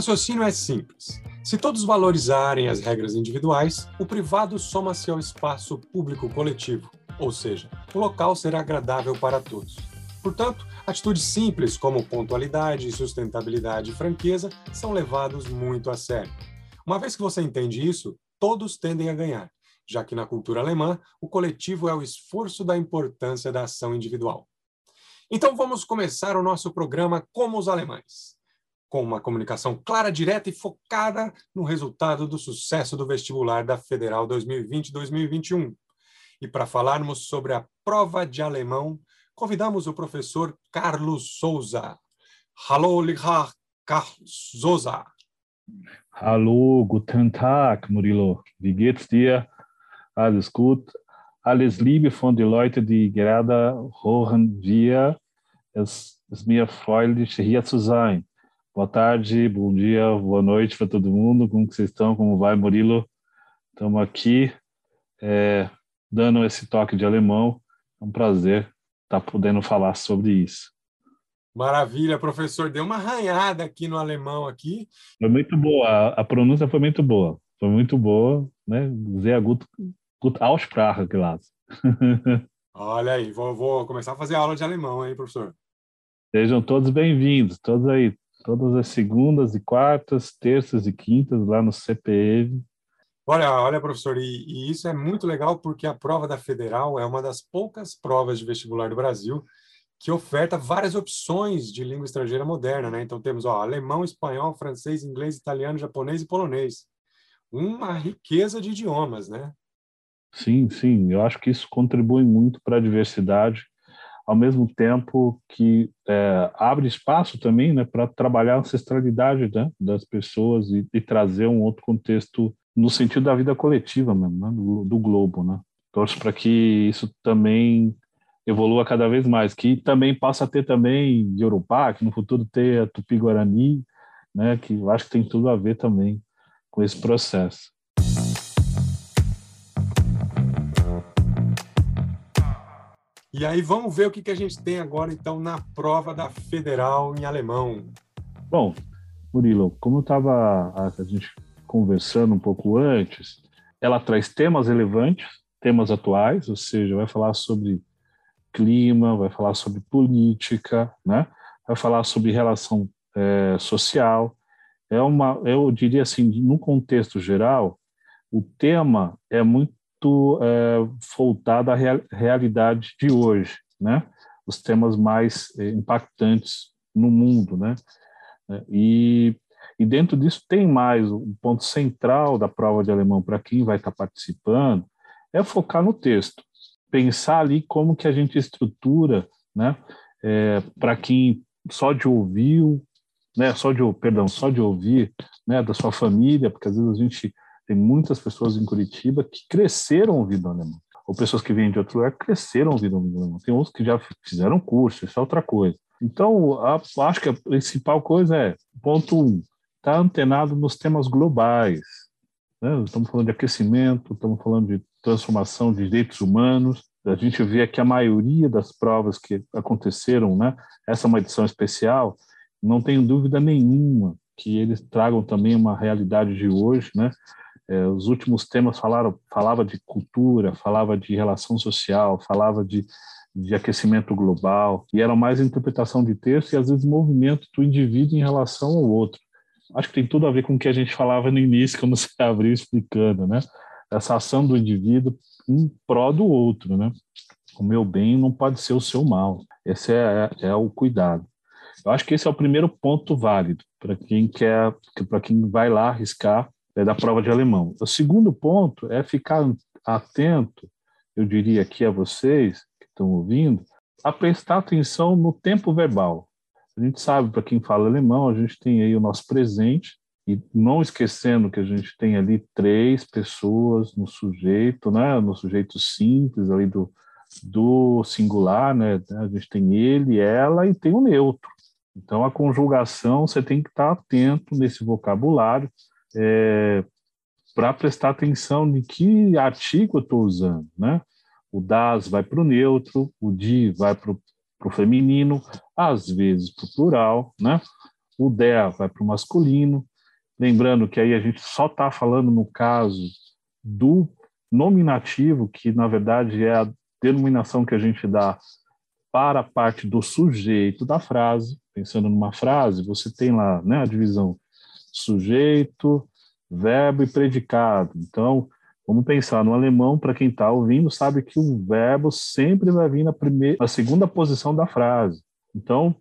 raciocínio é simples. Se todos valorizarem as regras individuais, o privado soma-se ao espaço público coletivo, ou seja, o local será agradável para todos. Portanto, atitudes simples como pontualidade, sustentabilidade e franqueza são levados muito a sério. Uma vez que você entende isso, todos tendem a ganhar, já que na cultura alemã, o coletivo é o esforço da importância da ação individual. Então vamos começar o nosso programa como os alemães com uma comunicação clara, direta e focada no resultado do sucesso do vestibular da Federal 2020-2021. E para falarmos sobre a prova de alemão, convidamos o professor Carlos Souza. Hallo, Lichard Carlos Souza. Hallo, guten Tag, Murilo. Wie geht's dir? Alles gut? Alles Liebe von den Leuten, die gerade hören wir. Es ist mir freudig, hier zu sein. Boa tarde, bom dia, boa noite para todo mundo. Como que vocês estão? Como vai, Murilo? Estamos aqui é, dando esse toque de alemão. É um prazer estar podendo falar sobre isso. Maravilha, professor. Deu uma arranhada aqui no alemão aqui. Foi muito boa. A, a pronúncia foi muito boa. Foi muito boa, né? Sehr gut, gut Aussprache, Glas. Olha aí, vou, vou começar a fazer aula de alemão, hein, professor? Sejam todos bem-vindos, todos aí, todas as segundas e quartas, terças e quintas lá no CPM. Olha, olha, professor, e, e, isso é muito legal porque a prova da Federal é uma das poucas provas de vestibular do Brasil que oferta várias opções de língua estrangeira moderna, né? Então temos ó, alemão, espanhol, francês, inglês, italiano, japonês e polonês. Uma riqueza de idiomas, né? Sim, sim. Eu acho que isso contribui muito para a diversidade ao mesmo tempo que é, abre espaço também né, para trabalhar a ancestralidade né, das pessoas e, e, trazer um outro contexto no sentido da vida coletiva mesmo, né, do, do globo. Né. Torço para que isso também evolua cada vez mais, que também possa ter também Yorubá, que no futuro ter a Tupi-Guarani, né, que eu acho que tem tudo a ver também com esse processo. E aí vamos ver o que, que a gente tem agora, então, na prova da Federal em alemão. Bom, Murilo, como estava a gente conversando um pouco antes, ela traz temas relevantes, temas atuais, ou seja, vai falar sobre clima, vai falar sobre política, né? vai falar sobre relação é, social. É uma, eu diria assim, no contexto geral, o tema é muito muito é, voltada à real, realidade de hoje, né? Os temas mais é, impactantes no mundo, né? É, e, e dentro disso tem mais um ponto central da prova de alemão para quem vai estar participando é focar no texto, pensar ali como que a gente estrutura, né? É, para quem só de ouviu, né? Só de perdão, só de ouvir, né? Da sua família, porque às vezes a gente tem muitas pessoas em Curitiba que cresceram ouvindo alemão. Ou pessoas que vêm de outro lugar cresceram ouvindo alemão. Tem outros que já fizeram curso, isso é outra coisa. Então, a, acho que a principal coisa é, ponto um, estar tá antenado nos temas globais. Né? Estamos falando de aquecimento, estamos falando de transformação de direitos humanos. A gente vê que a maioria das provas que aconteceram, né? essa é uma edição especial, não tenho dúvida nenhuma que eles tragam também uma realidade de hoje, né? É, os últimos temas falaram, falava de cultura, falava de relação social, falava de, de aquecimento global, e era mais interpretação de texto e às vezes movimento do indivíduo em relação ao outro. Acho que tem tudo a ver com o que a gente falava no início, quando você abriu explicando, né? Essa ação do indivíduo em prol do outro, né? O meu bem não pode ser o seu mal. Esse é, é, é o cuidado. Eu acho que esse é o primeiro ponto válido para quem quer, para quem vai lá arriscar é, da prova de alemão. O segundo ponto é ficar atento, eu diria aqui a vocês que estão ouvindo, a prestar atenção no tempo verbal. A gente sabe, para quem fala alemão, a gente tem aí o nosso presente, e não esquecendo que a gente tem ali três pessoas no sujeito, né, no sujeito simples ali do, do singular, né, a gente tem ele, ela e tem o neutro. Então a conjugação você tem que estar atento nesse vocabulário, é, para prestar atenção de que artigo eu estou usando, né? O das vai para o neutro, o de vai para o feminino, às vezes para o plural, né? O der vai para o masculino, Lembrando que aí a gente só está falando no caso do nominativo, que na verdade é a denominação que a gente dá para a parte do sujeito da frase. Pensando numa frase, você tem lá né, a divisão sujeito, verbo e predicado. Então, vamos pensar no alemão, para quem está ouvindo, sabe que o verbo sempre vai vir na, primeira, na segunda posição da frase. Então,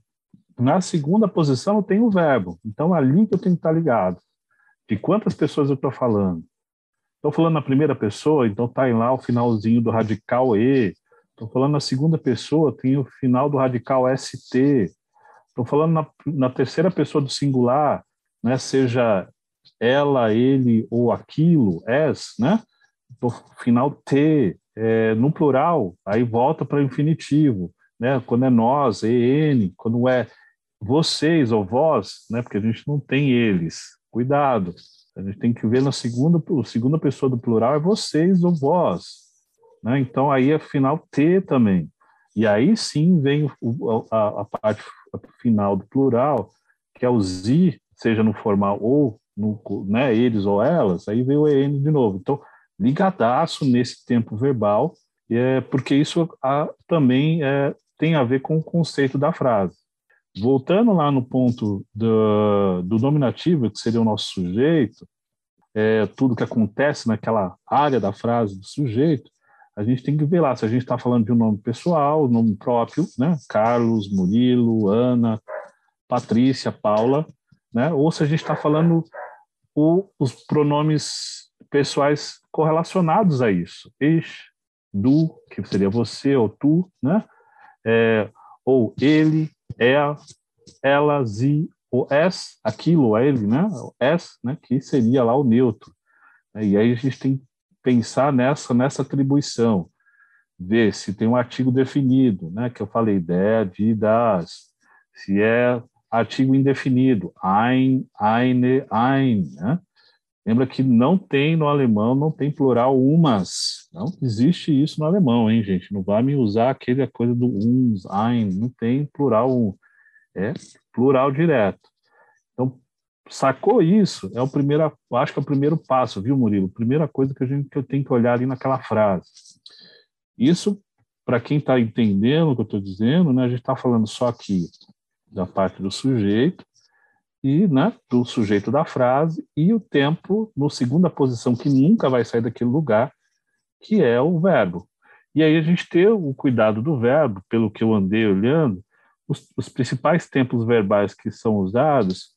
na segunda posição tem o verbo. Então, ali que eu tenho que estar ligado. De quantas pessoas eu estou falando? Estou falando na primeira pessoa, então está lá o finalzinho do radical E. Estou falando na segunda pessoa, tem o final do radical ST. Estou falando na, na terceira pessoa do singular, né, seja ela, ele ou aquilo, es, né? No final T, é, no plural, aí volta para infinitivo, né? Quando é nós, en, quando é vocês ou vós, né? Porque a gente não tem eles. Cuidado. A gente tem que ver na segunda, segunda pessoa do plural é vocês ou vós, né? Então aí é final T também. E aí sim vem o, a, a parte final do plural, que é o zi, seja no formal ou no, né, eles ou elas, aí veio o EN de novo. Então, ligadaço nesse tempo verbal, é, porque isso a, também é, tem a ver com o conceito da frase. Voltando lá no ponto do, do nominativo, que seria o nosso sujeito, é, tudo que acontece naquela área da frase do sujeito, a gente tem que ver lá se a gente está falando de um nome pessoal, nome próprio, né? Carlos, Murilo, Ana, Patrícia, Paula, né? ou se a gente está falando o, os pronomes pessoais correlacionados a isso. Ich, du, que seria você ou tu, né? É, ou ele, ela, ela, sie, o es, aquilo, ele, né? Es, né? Que seria lá o neutro. E aí a gente tem que pensar nessa, nessa atribuição, ver se tem um artigo definido, né? Que eu falei, der, de, das, se é artigo indefinido, ein, eine, ein. Né? Lembra que não tem no alemão, não tem plural umas. Não existe isso no alemão, hein, gente? Não vai me usar aquele coisa do uns, ein, não tem plural um. É plural direto. Então, sacou isso? É o primeiro, acho que é o primeiro passo, viu, Murilo? Primeira coisa que a gente que eu tenho que olhar ali naquela frase. Isso, para quem está entendendo o que eu estou dizendo, né, a gente está falando só aqui da parte do sujeito e né, do sujeito da frase e o tempo no segunda posição que nunca vai sair daquele lugar, que é o verbo. E aí a gente ter o cuidado do verbo, pelo que eu andei olhando, os, os principais tempos verbais que são usados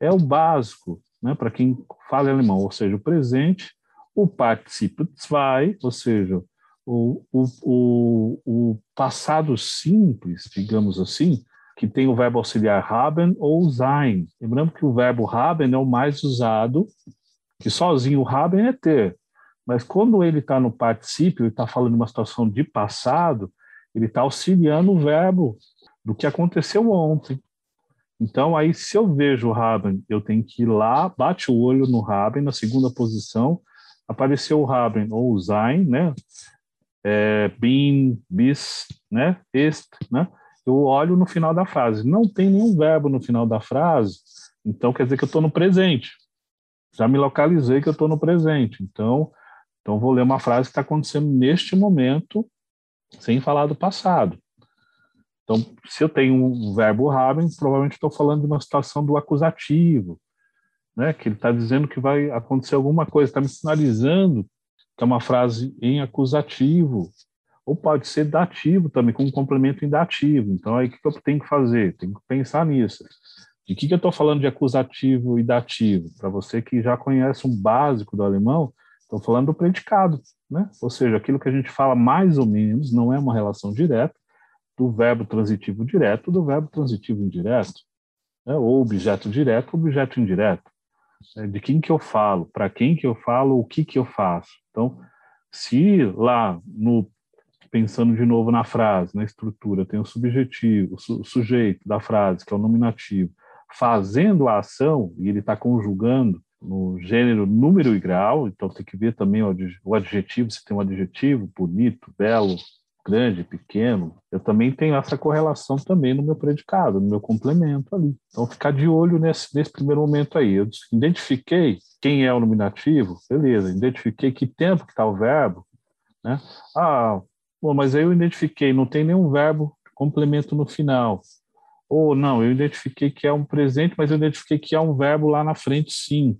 é o básico, né, para quem fala alemão, ou seja, o presente, o participio zwei, ou seja, o, o, o, o passado simples, digamos assim, que tem o verbo auxiliar haben ou sein. Lembrando que o verbo haben é o mais usado, que sozinho o haben é ter. Mas quando ele está no particípio, ele está falando uma situação de passado, ele está auxiliando o verbo do que aconteceu ontem. Então, aí, se eu vejo o Haben, eu tenho que ir lá, bate o olho no Haben, na segunda posição, apareceu o Haben ou o Sein, né? É, bin, bis, né? Est, né? Eu olho no final da frase. Não tem nenhum verbo no final da frase, então quer dizer que eu estou no presente. Já me localizei que eu estou no presente. Então, então vou ler uma frase que está acontecendo neste momento, sem falar do passado. Então, se eu tenho um verbo haben, provavelmente estou falando de uma situação do acusativo, né? Que ele está dizendo que vai acontecer alguma coisa, está me sinalizando que é uma frase em acusativo, ou pode ser dativo também, com um complemento indativo. Então, aí o que eu tenho que fazer? Tenho que pensar nisso. De que, que eu estou falando de acusativo e dativo? Para você que já conhece um básico do alemão, estou falando do predicado, né? Ou seja, aquilo que a gente fala mais ou menos, não é uma relação direta, do verbo transitivo direto do verbo transitivo indireto, né? ou objeto direto, objeto indireto. É, de quem que eu falo, para quem que eu falo, o que que eu faço. Então, se lá no pensando de novo na frase, na estrutura, tem o subjetivo, o sujeito da frase, que é o nominativo, fazendo a ação, e ele está conjugando no gênero, número e grau, então tem que ver também o adjetivo, se tem um adjetivo bonito, belo, grande, pequeno, eu também tenho essa correlação também no meu predicado, no meu complemento ali. Então, ficar de olho nesse, nesse primeiro momento aí. Eu identifiquei quem é o nominativo, beleza, identifiquei que tempo que está o verbo, né? Ah, bom, mas aí eu identifiquei, não tem nenhum verbo complemento no final. Ou não, eu identifiquei que é um presente, mas eu identifiquei que há um verbo lá na frente, sim.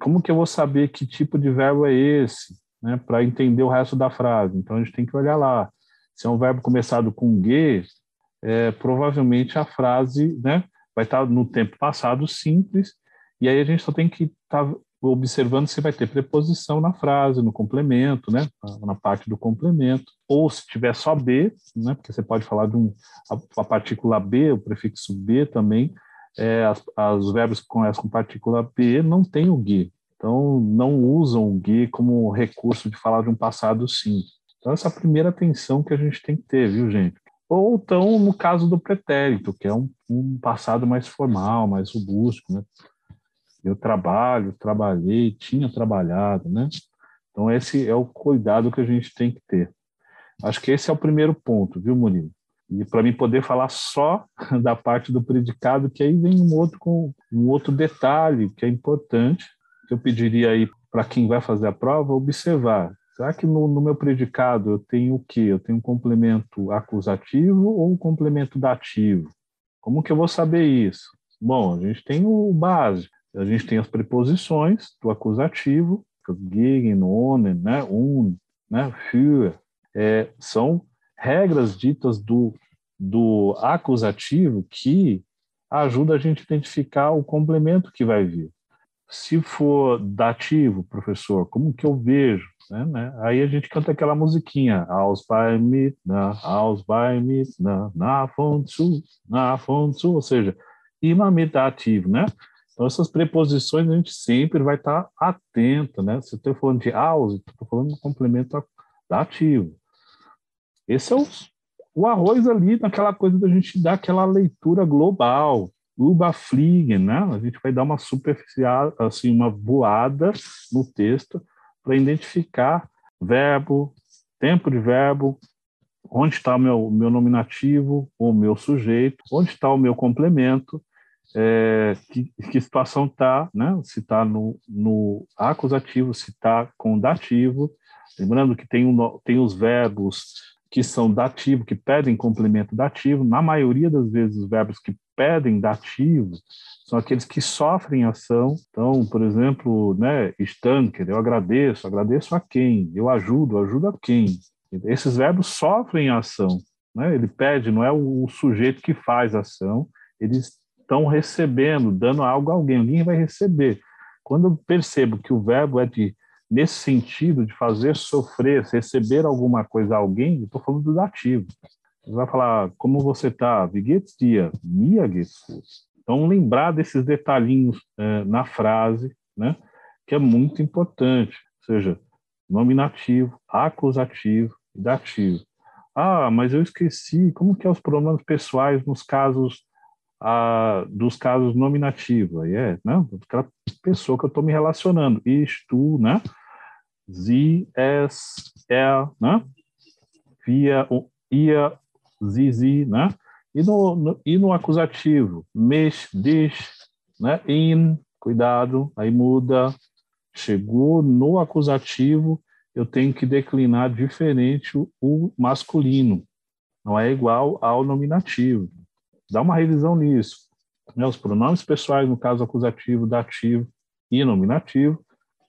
Como que eu vou saber que tipo de verbo é esse? né, para entender o resto da frase. Então a gente tem que olhar lá. Se é um verbo começado com ge, é, provavelmente a frase né, vai estar no tempo passado simples, e aí a gente só tem que estar tá observando se vai ter preposição na frase, no complemento, né, na parte do complemento, ou se tiver só B, né, porque você pode falar de um, a, a partícula B, o prefixo B também, é, as, as verbos que começam com partícula B não tem o ge, então, não usam o GUI como recurso de falar de um passado sim. Então, essa é a primeira atenção que a gente tem que ter, viu, gente? Ou então, no caso do pretérito, que é um, um passado mais formal, mais robusto, né? Eu trabalho, trabalhei, tinha trabalhado, né? Então, esse é o cuidado que a gente tem que ter. Acho que esse é o primeiro ponto, viu, Murilo? E para mim poder falar só da parte do predicado, que aí vem um outro, um outro detalhe que é importante, que eu pediria aí para quem vai fazer a prova observar. Será que no, no meu predicado eu tenho o quê? Eu tenho um complemento acusativo ou um complemento dativo? Como que eu vou saber isso? Bom, a gente tem o básico. A gente tem as preposições do acusativo, gegen, ohne, né, un, né, für. É, são regras ditas do, do acusativo que ajuda a gente a identificar o complemento que vai vir. Se for dativo, professor, como que eu vejo? Né, né? Aí a gente canta aquela musiquinha, Aus bei mit, na, aus bei mit, na, na von zu, na von zu, ou seja, mit dativo, né? Então essas preposições a gente sempre vai estar atento, né? Se eu estou falando de aus, estou falando do complemento dativo. Esse é o, o arroz ali, naquela coisa da gente dar aquela leitura global, Überfliegen, né? A gente vai dar uma superficial, assim, uma voada no texto para identificar verbo, tempo de verbo, onde está o meu, meu nominativo, o meu sujeito, onde está o meu complemento, é, que, que, situação está, né? se está no, no acusativo, se está com dativo. Lembrando que tem, um, tem os verbos que são dativo, que pedem complemento dativo. Na maioria das vezes, os verbos que pedem dativo são aqueles que sofrem ação. Então, por exemplo, né, estanker, eu agradeço, agradeço a quem? Eu ajudo, ajudo a quem? Esses verbos sofrem ação. Né? Ele pede, não é o sujeito que faz ação, eles estão recebendo, dando algo a alguém, alguém vai receber. Quando eu percebo que o verbo é de nesse sentido de fazer sofrer, receber alguma coisa a alguém, estou falando do dativo. Você vai falar, como você está? Wie geht's dir? Então, lembrar desses detalhinhos é, na frase, né, que é muito importante. Ou seja, nominativo, acusativo e dativo. Ah, mas eu esqueci, como que é os pronomes pessoais nos casos ah, dos casos nominativos? Aí é, né, aquela pessoa que eu estou me relacionando. Isto, né? sie, es, er, né? Wir, ihr, sie, sie, né? E no, no, e no acusativo, mich, dich, né? In, cuidado, aí muda. Chegou no acusativo, eu tenho que declinar diferente o, o masculino. Não é igual ao nominativo. Dá uma revisão nisso. Né? Os pronomes pessoais, no caso acusativo, dativo e nominativo,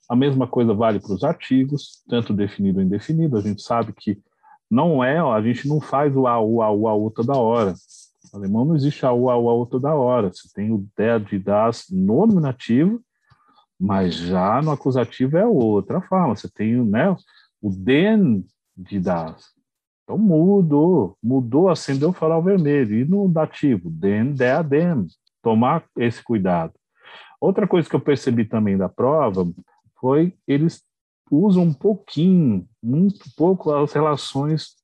a mesma coisa vale para os artigos, tanto definido ou indefinido. A gente sabe que não é, a gente não faz o a, o a, o a, o toda hora. No alemão não existe a, o a, o a, o toda hora. Você tem o der, de, das no nominativo, mas já no acusativo é outra forma. Você tem né, o den de das. Então mudou, mudou, acendeu o farol vermelho. E no dativo, den, der, dem. Tomar esse cuidado. Outra coisa que eu percebi também da prova foi eles usam um pouquinho, muito pouco as relações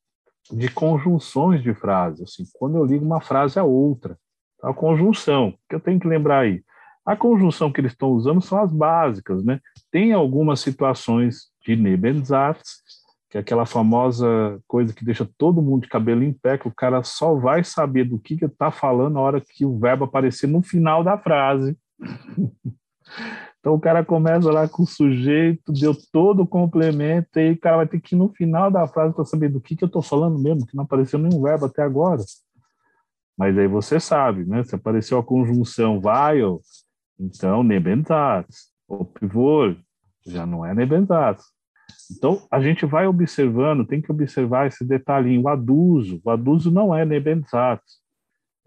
de conjunções de frases. Assim, quando eu ligo uma frase a outra, a conjunção, que eu tenho que lembrar aí. A conjunção que eles estão usando são as básicas, né? Tem algumas situações de Nebensatz que é aquela famosa coisa que deixa todo mundo de cabelo em pé, que o cara só vai saber do que está falando na hora que o verbo aparecer no final da frase. então o cara começa lá com o sujeito, deu todo o complemento, e o cara vai ter que ir no final da frase para saber do que, que eu estou falando mesmo, que não apareceu nenhum verbo até agora. Mas aí você sabe, né? Se apareceu a conjunção while, então nebenzats. O pivô já não é nebenzats. Então, a gente vai observando, tem que observar esse detalhinho. O aduso, o aduso não é nebenzats.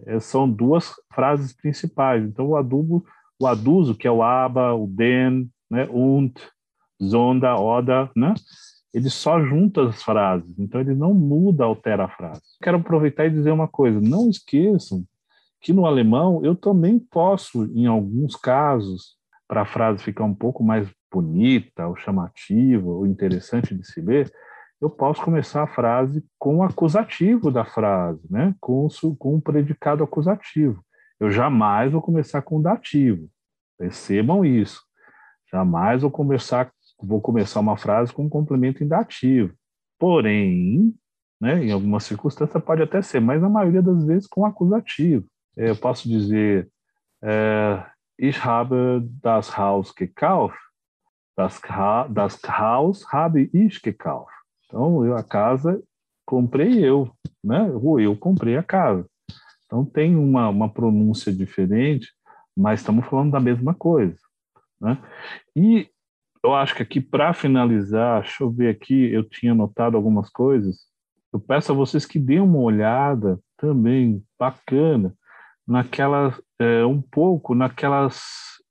É, são duas frases principais. Então, o adubo, o aduso, que é o aba, o den, né, und, zonda, oda, né? Ele só junta as frases, então ele não muda, altera a frase. Quero aproveitar e dizer uma coisa: não esqueçam que no alemão eu também posso, em alguns casos, para a frase ficar um pouco mais bonita, ou chamativa, ou interessante de se ler, eu posso começar a frase com o acusativo da frase, né? com, o, com o predicado acusativo. Eu jamais vou começar com o dativo. Percebam isso. Jamais vou começar, vou começar uma frase com um complemento indativo. Porém, né, em alguma circunstância pode até ser, mas na maioria das vezes com acusativo. Eu posso dizer, é, ich habe das Haus gekauft, das, das Haus habe ich gekauft. Então, eu, a casa comprei eu, né? Ou eu comprei a casa. Então, tem uma, uma pronúncia diferente, mas estamos falando da mesma coisa. Né? E eu acho que aqui, para finalizar, deixa eu ver aqui, eu tinha notado algumas coisas. Eu peço a vocês que deem uma olhada também bacana naquelas, é, um pouco naquelas,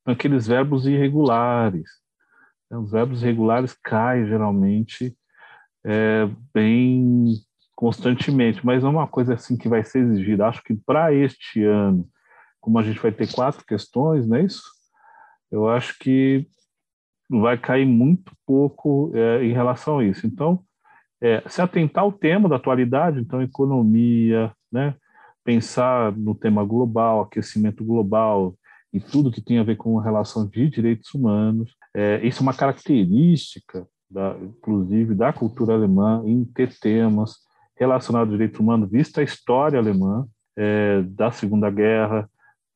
naqueles verbos irregulares. Os verbos regulares caem geralmente é, bem constantemente, mas é uma coisa assim que vai ser exigida. Acho que para este ano, como a gente vai ter quatro questões, não é isso? Eu acho que vai cair muito pouco é, em relação a isso. Então, é, se atentar ao tema da atualidade, então economia, né? Pensar no tema global, aquecimento global, e tudo que tem a ver com relação de direitos humanos. É, isso é uma característica, da, inclusive, da cultura alemã, em ter temas relacionados a direitos humanos, vista a história alemã é, da Segunda Guerra,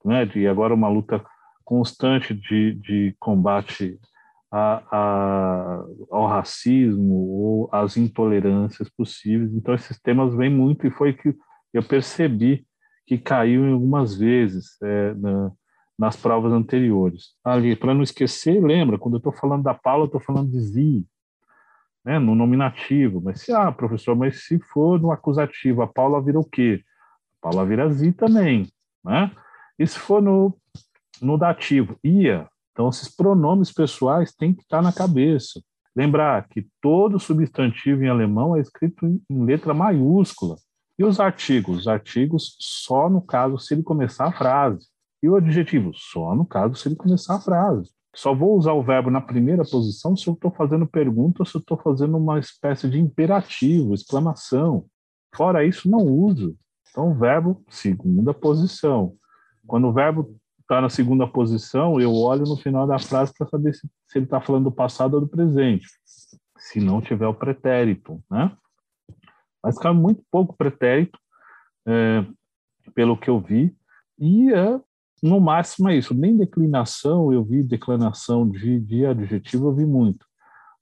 né, de agora uma luta constante de, de combate a, a, ao racismo ou às intolerâncias possíveis. Então, esses temas vêm muito, e foi que eu percebi que caiu em algumas vezes é, na, nas provas anteriores. Ali, para não esquecer, lembra, quando eu estou falando da Paula, eu estou falando de Zi, né, no nominativo. Mas se, ah, professor, mas se for no acusativo, a Paula vira o quê? A Paula vira Zi também, né? E se for no, no dativo, ia. Então, esses pronomes pessoais têm que estar na cabeça. Lembrar que todo substantivo em alemão é escrito em letra maiúscula. E os artigos? Os artigos só no caso se ele começar a frase. E o adjetivo? Só no caso se ele começar a frase. Só vou usar o verbo na primeira posição se eu estou fazendo pergunta ou se eu estou fazendo uma espécie de imperativo, exclamação. Fora isso, não uso. Então, verbo, segunda posição. Quando o verbo está na segunda posição, eu olho no final da frase para saber se, se ele está falando do passado ou do presente. Se não tiver o pretérito, né? Mas cai muito pouco pretérito, é, pelo que eu vi, e é, no máximo é isso. Nem declinação eu vi, declinação de, de adjetivo eu vi muito.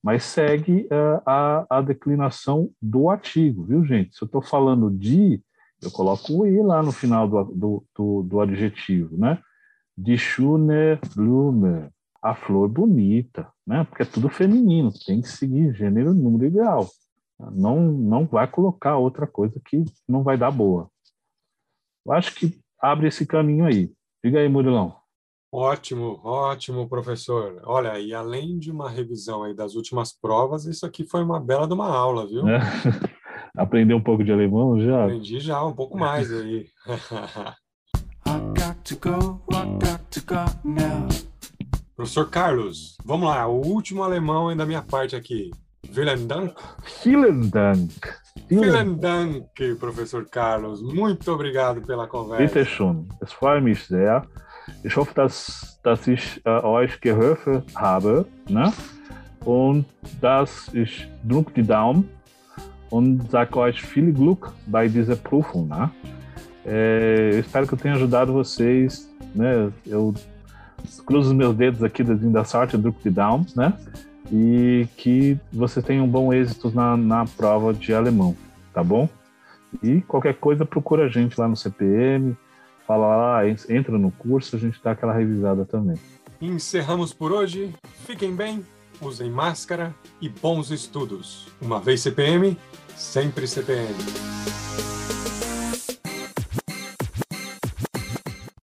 Mas segue uh, a, a declinação do artigo, viu, gente? Se eu estou falando de, eu coloco o i lá no final do, do, do, do adjetivo, né? De schöne Blume, a flor bonita, né? Porque é tudo feminino, tem que seguir gênero, número ideal. Não, não vai colocar outra coisa que não vai dar boa. Eu acho que abre esse caminho aí. Diga aí, Murilão. Ótimo, ótimo, professor. Olha, e além de uma revisão aí das últimas provas, isso aqui foi uma bela de uma aula, viu? É. Aprendeu um pouco de alemão já? Aprendi já, um pouco mais aí. Professor Carlos, vamos lá, o último alemão aí da minha parte aqui. Vielen Dank. Vielen Dank. Vielen Dank, Professor Carlos. Muito obrigado pela conversa. Bitte schön. Es freut mich sehr. Ich hoffe, dass, dass ich äh, euch geholfen habe. Ne? Und dass ich drücke die Daumen und sage euch viel Glück bei dieser Prüfung, né? É, eu espero que eu tenha ajudado vocês, né? Eu cruzo os meus dedos aqui da sorte, do de Downs, né? E que vocês tenham um bom êxito na, na prova de alemão, tá bom? E qualquer coisa, procura a gente lá no CPM, fala lá, entra no curso, a gente dá aquela revisada também. Encerramos por hoje. Fiquem bem, usem máscara e bons estudos. Uma vez CPM, sempre CPM.